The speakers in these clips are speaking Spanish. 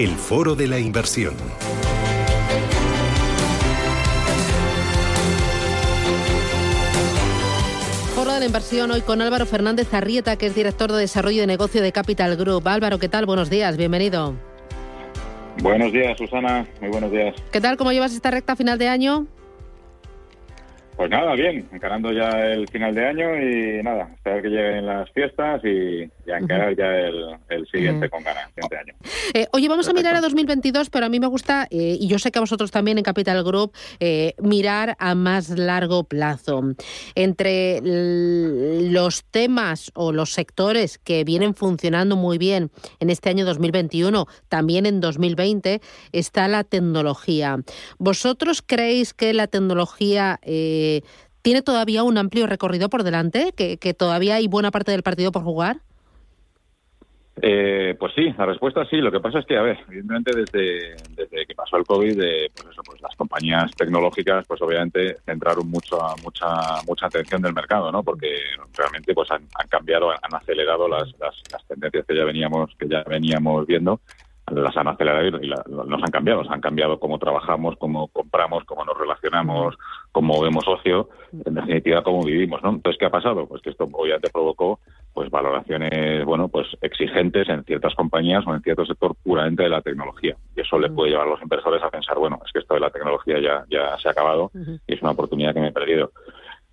El Foro de la Inversión. Foro de la Inversión hoy con Álvaro Fernández Arrieta, que es director de desarrollo de negocio de Capital Group. Álvaro, ¿qué tal? Buenos días, bienvenido. Buenos días, Susana. Muy buenos días. ¿Qué tal? ¿Cómo llevas esta recta final de año? Pues nada, bien, encarando ya el final de año y nada, esperar que lleguen las fiestas y, encarar ya el, siguiente con ganas, siguiente año. Eh, oye, vamos a mirar a 2022, pero a mí me gusta, eh, y yo sé que a vosotros también en Capital Group, eh, mirar a más largo plazo. Entre los temas o los sectores que vienen funcionando muy bien en este año 2021, también en 2020, está la tecnología. ¿Vosotros creéis que la tecnología... Eh, ¿tiene todavía un amplio recorrido por delante? ¿Que, todavía hay buena parte del partido por jugar? Eh, pues sí, la respuesta sí. Lo que pasa es que, a ver, evidentemente desde, desde que pasó el COVID, eh, pues eso, pues las compañías tecnológicas, pues obviamente centraron mucho, mucha, mucha atención del mercado, ¿no? Porque realmente, pues han, cambiado, han acelerado las, las, tendencias que ya veníamos, que ya veníamos viendo las han acelerado y nos han cambiado. Nos han cambiado cómo trabajamos, cómo compramos, cómo nos relacionamos, cómo vemos ocio, en definitiva cómo vivimos, ¿no? Entonces, ¿qué ha pasado? Pues que esto obviamente provocó pues valoraciones, bueno, pues exigentes en ciertas compañías o en cierto sector puramente de la tecnología. Y eso le puede llevar a los inversores a pensar, bueno, es que esto de la tecnología ya, ya se ha acabado y es una oportunidad que me he perdido.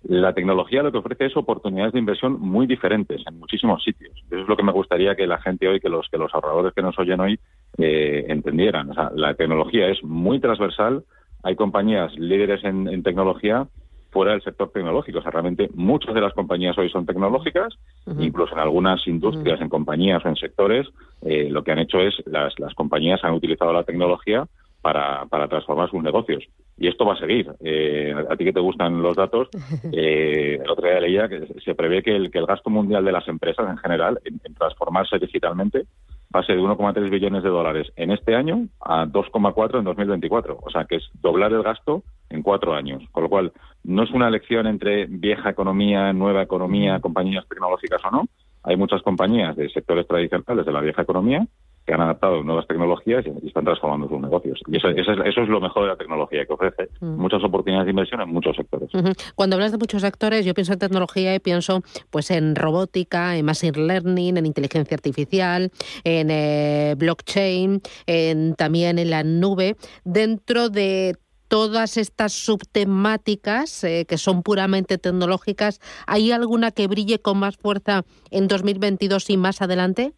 La tecnología lo que ofrece es oportunidades de inversión muy diferentes en muchísimos sitios. Eso es lo que me gustaría que la gente hoy, que los que los ahorradores que nos oyen hoy eh, entendieran. O sea, la tecnología es muy transversal. Hay compañías líderes en, tecnología fuera del sector tecnológico. O sea, realmente muchas de las compañías hoy son tecnológicas, incluso en algunas industrias, en compañías o en sectores, eh, lo que han hecho es las, las compañías han utilizado la tecnología para, para transformar sus negocios. Y esto va a seguir. Eh, a ti que te gustan los datos, eh, el otro día leía que se prevé que el, que el gasto mundial de las empresas en general en, transformarse digitalmente pase de 1,3 billones de dólares en este año a 2,4 en 2024. O sea, que es doblar el gasto en cuatro años. Con lo cual, no es una elección entre vieja economía, nueva economía, compañías tecnológicas o no. Hay muchas compañías de sectores tradicionales de la vieja economía que han adaptado nuevas tecnologías y están transformando sus negocios. Y eso, es, lo mejor de la tecnología, que ofrece muchas oportunidades de inversión en muchos sectores. Cuando hablas de muchos sectores, yo pienso en tecnología y pienso pues en robótica, en machine learning, en inteligencia artificial, en eh, blockchain, en, también en la nube. Dentro de todas estas subtemáticas eh, que son puramente tecnológicas, ¿hay alguna que brille con más fuerza en 2022 y más adelante?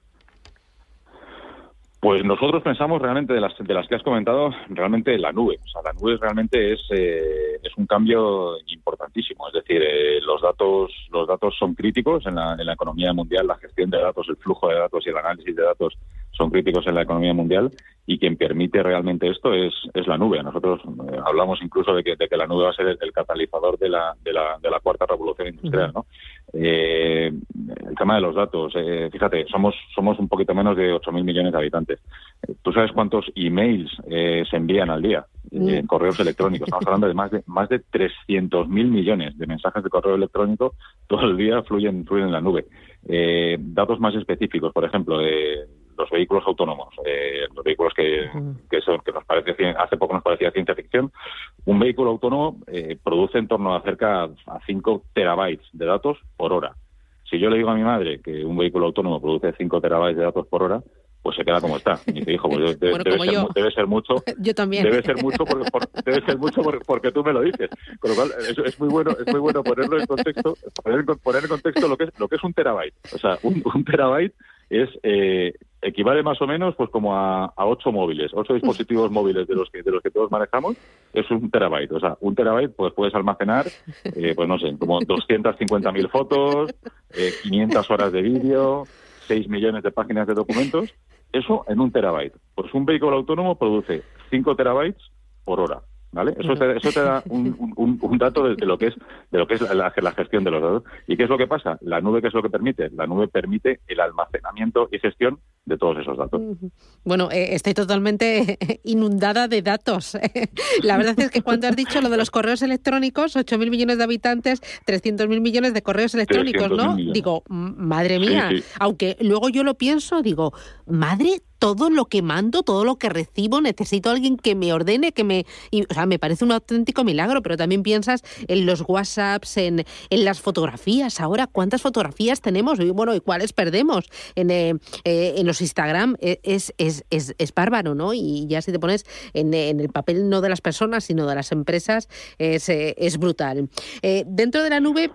Pues nosotros pensamos realmente de las, de las que has comentado, realmente la nube. O sea, la nube realmente es, eh, es un cambio importantísimo. Es decir, eh, los datos los datos son críticos en la, en la economía mundial, la gestión de datos, el flujo de datos y el análisis de datos son críticos en la economía mundial y quien permite realmente esto es, es la nube. Nosotros eh, hablamos incluso de que, de que la nube va a ser el, catalizador de la, de, la, de la cuarta revolución industrial. ¿no? Eh, el tema de los datos, eh, fíjate, somos, somos un poquito menos de 8.000 millones de habitantes. ¿Tú sabes cuántos emails se envían al día en correos electrónicos? Estamos hablando de más de, más de 300.000 millones de mensajes de correo electrónico todo el día fluyen, fluyen en la nube. datos más específicos, por ejemplo, de los vehículos autónomos, eh, los vehículos que, que, son, que nos parece, hace poco nos parecía ciencia ficción, un vehículo autónomo eh, produce en torno a cerca a 5 terabytes de datos por hora. Si yo le digo a mi madre que un vehículo autónomo produce 5 terabytes de datos por hora, pues se queda como está. Y dice, hijo, pues debe, ser, mucho. Yo también. Debe ser mucho, debe ser mucho porque, tú me lo dices. Con lo cual, es, es, muy bueno, es muy bueno ponerlo en contexto, poner, poner en contexto lo que es, lo que es un terabyte. O sea, un, un terabyte es eh, equivale más o menos pues como a, a ocho móviles, ocho dispositivos móviles de los que de los que todos manejamos, es un terabyte. O sea, un terabyte pues puedes almacenar, eh, pues no sé, como 250.000 fotos, eh, 500 horas de vídeo, 6 millones de páginas de documentos. Eso en un terabyte. Pues un vehículo autónomo produce 5 terabytes por hora. ¿Vale? Eso te, eso te da un, un, un, dato de, lo que es de lo que es la, la, gestión de los datos. ¿Y qué es lo que pasa? La nube, ¿qué es lo que permite? La nube permite el almacenamiento y gestión de todos esos datos. Bueno, eh, estoy totalmente inundada de datos. la verdad es que cuando has dicho lo de los correos electrónicos, 8.000 millones de habitantes, 300.000 millones de correos electrónicos, ¿no? Digo, madre mía, sí, sí. aunque luego yo lo pienso, digo, madre todo lo que mando, todo lo que recibo, necesito a alguien que me ordene, que me... Y, o sea, me parece un auténtico milagro, pero también piensas en los WhatsApps, en, en las fotografías. Ahora, ¿cuántas fotografías tenemos? Y bueno, ¿y cuáles perdemos? En, eh, eh, en los Instagram es, es, es, es, bárbaro, ¿no? Y ya si te pones en, el papel no de las personas, sino de las empresas, es, eh, es brutal. dentro de la nube,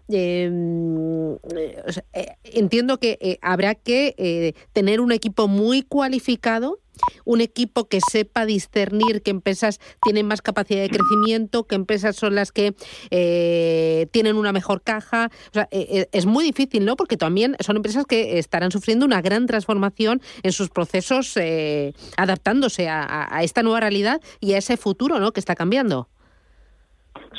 o sea, entiendo que habrá que tener un equipo muy cualificado un equipo que sepa discernir qué empresas tienen más capacidad de crecimiento, qué empresas son las que eh, tienen una mejor caja. O sea, eh, es muy difícil, ¿no? Porque también son empresas que estarán sufriendo una gran transformación en sus procesos, eh, adaptándose a, a, esta nueva realidad y a ese futuro, ¿no? Que está cambiando.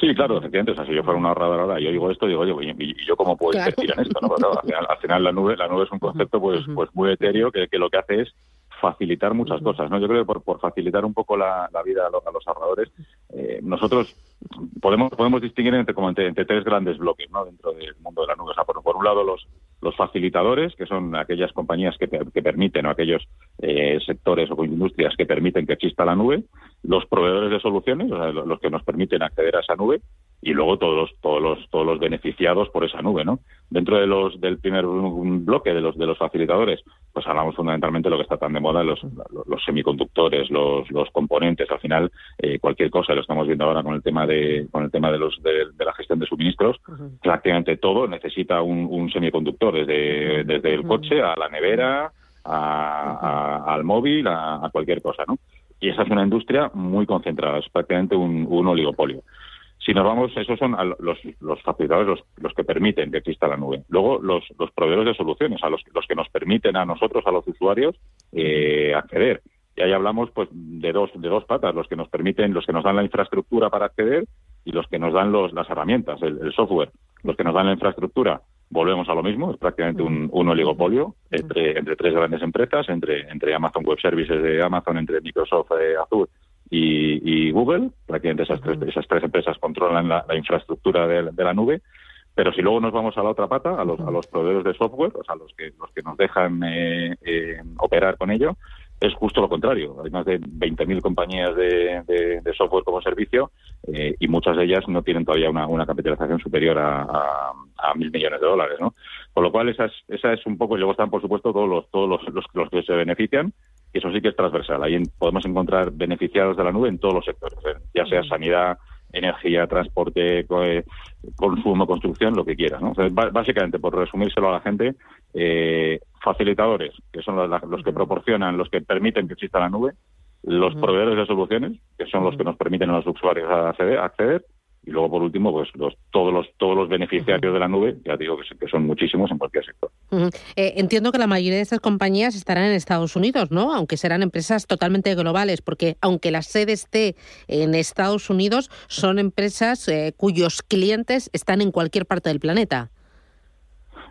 Sí, claro, efectivamente. O sea, si yo fuera un ahorrador ahora, yo digo esto, digo, oye, ¿y yo cómo puedo claro. invertir en esto? ¿no? Claro, al, final, al, final, la nube, la nube es un concepto pues, pues muy etéreo que, que lo que hace es facilitar muchas cosas. ¿no? Yo creo que por, por facilitar un poco la, la vida a, lo, a los ahorradores, eh, nosotros podemos podemos distinguir entre, como entre, entre, tres grandes bloques ¿no? dentro del mundo de la nube. O sea, por, por un lado, los, los facilitadores, que son aquellas compañías que, que permiten o aquellos eh, sectores o industrias que permiten que exista la nube, los proveedores de soluciones, o sea, los que nos permiten acceder a esa nube, y luego todos los, todos los todos los beneficiados por esa nube, ¿no? Dentro de los del primer bloque de los de los facilitadores, pues hablamos fundamentalmente de lo que está tan de moda los, los, los semiconductores, los, los componentes, al final eh, cualquier cosa, lo estamos viendo ahora con el tema de con el tema de los de, de la gestión de suministros, uh -huh. prácticamente todo necesita un, un semiconductor desde desde el coche a la nevera, a, a, al móvil, a, a cualquier cosa, ¿no? Y esa es una industria muy concentrada, es prácticamente un, un oligopolio. Si nos vamos, esos son los, los facilitadores los, los, que permiten que exista la nube. Luego, los, los proveedores de soluciones, a los, los que nos permiten a nosotros, a los usuarios, eh, acceder. Y ahí hablamos pues de dos, de dos patas, los que nos permiten, los que nos dan la infraestructura para acceder y los que nos dan los, las herramientas, el, software. Los que nos dan la infraestructura, volvemos a lo mismo, es prácticamente un, un oligopolio entre, entre tres grandes empresas, entre, entre Amazon Web Services de Amazon, entre Microsoft eh, Azure y, y, Google, prácticamente esas tres, esas tres empresas controlan la, la infraestructura de, de, la nube. Pero si luego nos vamos a la otra pata, a los, a los proveedores de software, o sea, los que, los que nos dejan eh, eh, operar con ello, es justo lo contrario. Hay más de 20.000 compañías de, de, de, software como servicio eh, y muchas de ellas no tienen todavía una, una capitalización superior a, a, a, mil millones de dólares, ¿no? Con lo cual, esa es, esa es un poco, y luego están, por supuesto, todos los, todos los, los, los que se benefician y eso sí que es transversal. Ahí podemos encontrar beneficiados de la nube en todos los sectores, ¿eh? ya sea sanidad, energía, transporte, eh, consumo, construcción, lo que quieras. ¿no? O sea, básicamente, por resumírselo a la gente, eh, facilitadores, que son los, los, que proporcionan, los que permiten que exista la nube, los proveedores de soluciones, que son los que nos permiten a los usuarios acceder, acceder y luego por último pues los, todos los todos los beneficiarios uh -huh. de la nube ya digo que, que, son muchísimos en cualquier sector. Uh -huh. eh, entiendo que la mayoría de estas compañías estarán en Estados Unidos no aunque serán empresas totalmente globales porque aunque la sede esté en Estados Unidos son empresas eh, cuyos clientes están en cualquier parte del planeta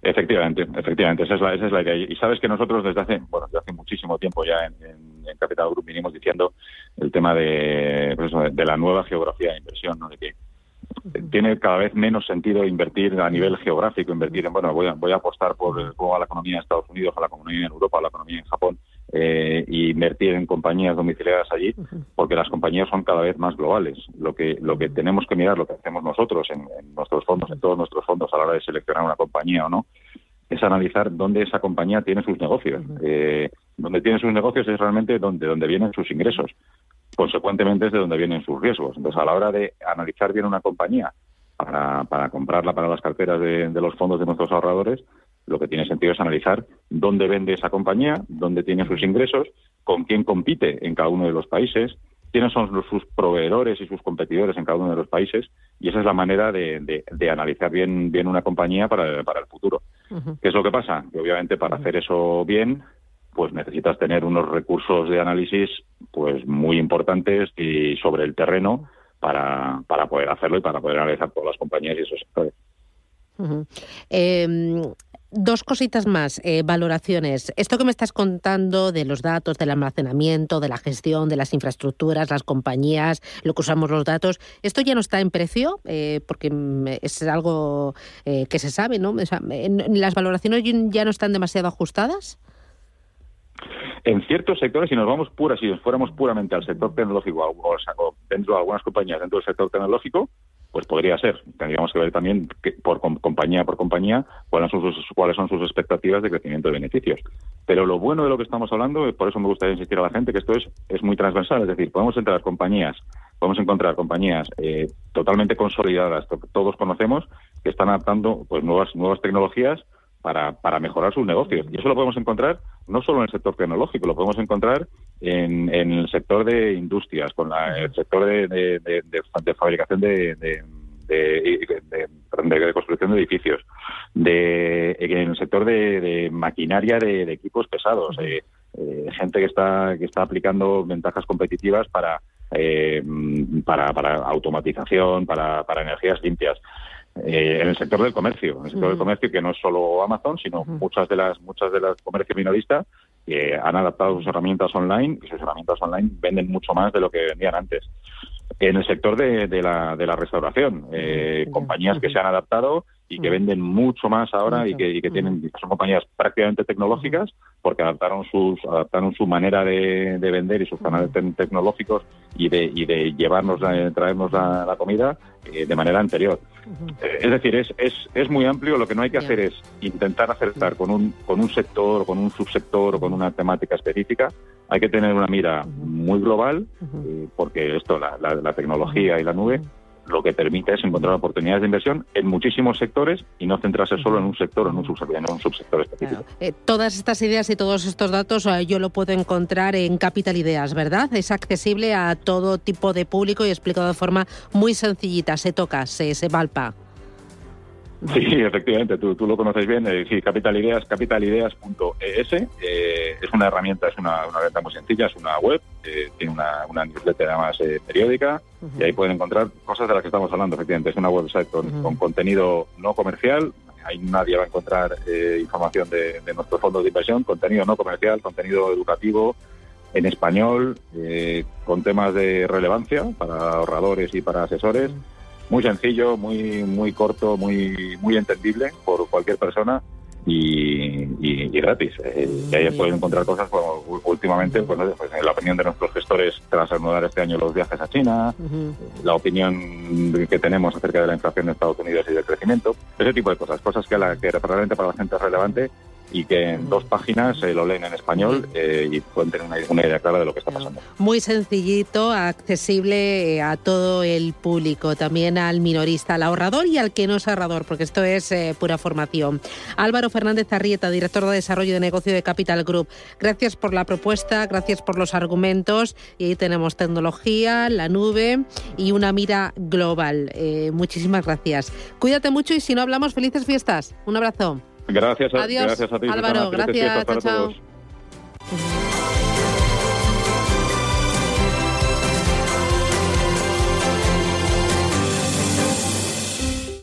Efectivamente, efectivamente, esa es la, esa es la idea. Y sabes que nosotros desde hace, bueno, desde hace muchísimo tiempo ya en, en, en Capital Group vinimos diciendo el tema de, pues eso, de la nueva geografía de inversión, ¿no? De que tiene cada vez menos sentido invertir a nivel geográfico, invertir en, bueno, voy a, voy a apostar por cómo va la economía en Estados Unidos, a la economía en Europa, a la economía en Japón, eh, y invertir en compañías domiciliadas allí, porque las compañías son cada vez más globales. Lo que, lo que tenemos que mirar, lo que hacemos nosotros en, en nuestros fondos, en todos nuestros fondos a la hora de seleccionar una compañía o no, es analizar dónde esa compañía tiene sus negocios. Eh, donde tiene sus negocios es realmente donde, donde vienen sus ingresos consecuentemente es de donde vienen sus riesgos. Entonces, a la hora de analizar bien una compañía para, para comprarla para las carteras de, de los fondos de nuestros ahorradores, lo que tiene sentido es analizar dónde vende esa compañía, dónde tiene sus ingresos, con quién compite en cada uno de los países, quiénes son sus proveedores y sus competidores en cada uno de los países, y esa es la manera de, analizar bien, bien una compañía para, para el futuro. ¿Qué es lo que pasa? Que obviamente para hacer eso bien, pues necesitas tener unos recursos de análisis pues muy importantes y sobre el terreno para, para poder hacerlo y para poder analizar todas las compañías y esos sectores. Dos cositas más, eh, valoraciones. Esto que me estás contando de los datos, del almacenamiento, de la gestión, de las infraestructuras, las compañías, lo que usamos los datos, ¿esto ya no está en precio? Eh, porque mm, es algo eh, que se sabe, ¿no? ¿Las valoraciones ya no están demasiado ajustadas? En ciertos sectores, si nos vamos pura, si nos fuéramos puramente al sector tecnológico o, dentro de algunas compañías dentro del sector tecnológico, pues podría ser. Tendríamos que ver también por compañía por compañía cuáles son sus cuáles son sus expectativas de crecimiento de beneficios. Pero lo bueno de lo que estamos hablando, por eso me gustaría insistir a la gente que esto es es muy transversal, es decir, podemos entrar compañías, podemos encontrar compañías eh, totalmente consolidadas, todos conocemos, que están adaptando pues nuevas nuevas tecnologías para, para mejorar sus negocios. Y eso lo podemos encontrar no solo en el sector tecnológico, lo podemos encontrar en, en el sector de industrias, con el sector de, de, fabricación de, de, construcción de edificios, de, en el sector de, maquinaria de, equipos pesados, eh, eh, gente que está, que está aplicando ventajas competitivas para, eh, para, para automatización, para, para energías limpias. Eh, en el sector del comercio, en el sector del comercio que no es solo Amazon, sino muchas de las muchas de las comercios minoristas que han adaptado sus herramientas online y sus herramientas online venden mucho más de lo que vendían antes. En el sector de, de, la, de la restauración, eh, compañías que se han adaptado y que venden mucho más ahora y que, y que tienen son compañías prácticamente tecnológicas porque adaptaron sus adaptaron su manera de, de vender y sus canales tecnológicos y de, y de llevarnos traernos la, la comida eh, de manera anterior. Eh, es decir es, es, es muy amplio. Lo que no hay que hacer es intentar acertar con un con un sector o con un subsector o con una temática específica. Hay que tener una mira muy global eh, porque esto la, la tecnología y la nube lo que permite es encontrar oportunidades de inversión en muchísimos sectores y no centrarse solo en un sector o en un, subsector específico. Eh, todas estas ideas y todos estos datos eh, yo lo puedo encontrar en Capital Ideas, ¿verdad? Es accesible a todo tipo de público y explicado de forma muy sencillita, se toca, se, se palpa. Sí, efectivamente, tú, tú lo conoces bien. Eh, sí, Capital Ideas, capitalideas.es. Eh, es una herramienta, es una, una herramienta muy sencilla, es una web, eh, tiene una, una newsletter además eh, periódica y ahí pueden encontrar cosas de las que estamos hablando, efectivamente. Es una website con, con contenido no comercial, ahí nadie va a encontrar eh, información de, de nuestros fondos de inversión, contenido no comercial, contenido educativo en español, eh, con temas de relevancia para ahorradores y para asesores muy sencillo, muy muy corto, muy muy entendible por cualquier persona y, gratis. Eh, y ahí pueden encontrar cosas como últimamente, pues, pues, la opinión de nuestros gestores tras anudar este año los viajes a China, la opinión que tenemos acerca de la inflación en Estados Unidos y del crecimiento, ese tipo de cosas, cosas que, la, que realmente para la gente es relevante y que en dos páginas se lo leen en español eh, y pueden tener una, idea clara de lo que está pasando. Muy sencillito, accesible eh, a todo el público, también al minorista, al ahorrador y al que no es ahorrador, porque esto es eh, pura formación. Álvaro Fernández Arrieta, director de Desarrollo de Negocio de Capital Group, gracias por la propuesta, gracias por los argumentos y ahí tenemos tecnología, la nube y una mira global. muchísimas gracias. Cuídate mucho y si no hablamos, felices fiestas. Un abrazo. Gracias a, Adiós. gracias a ti. Álvaro, gracias. Chao, chao.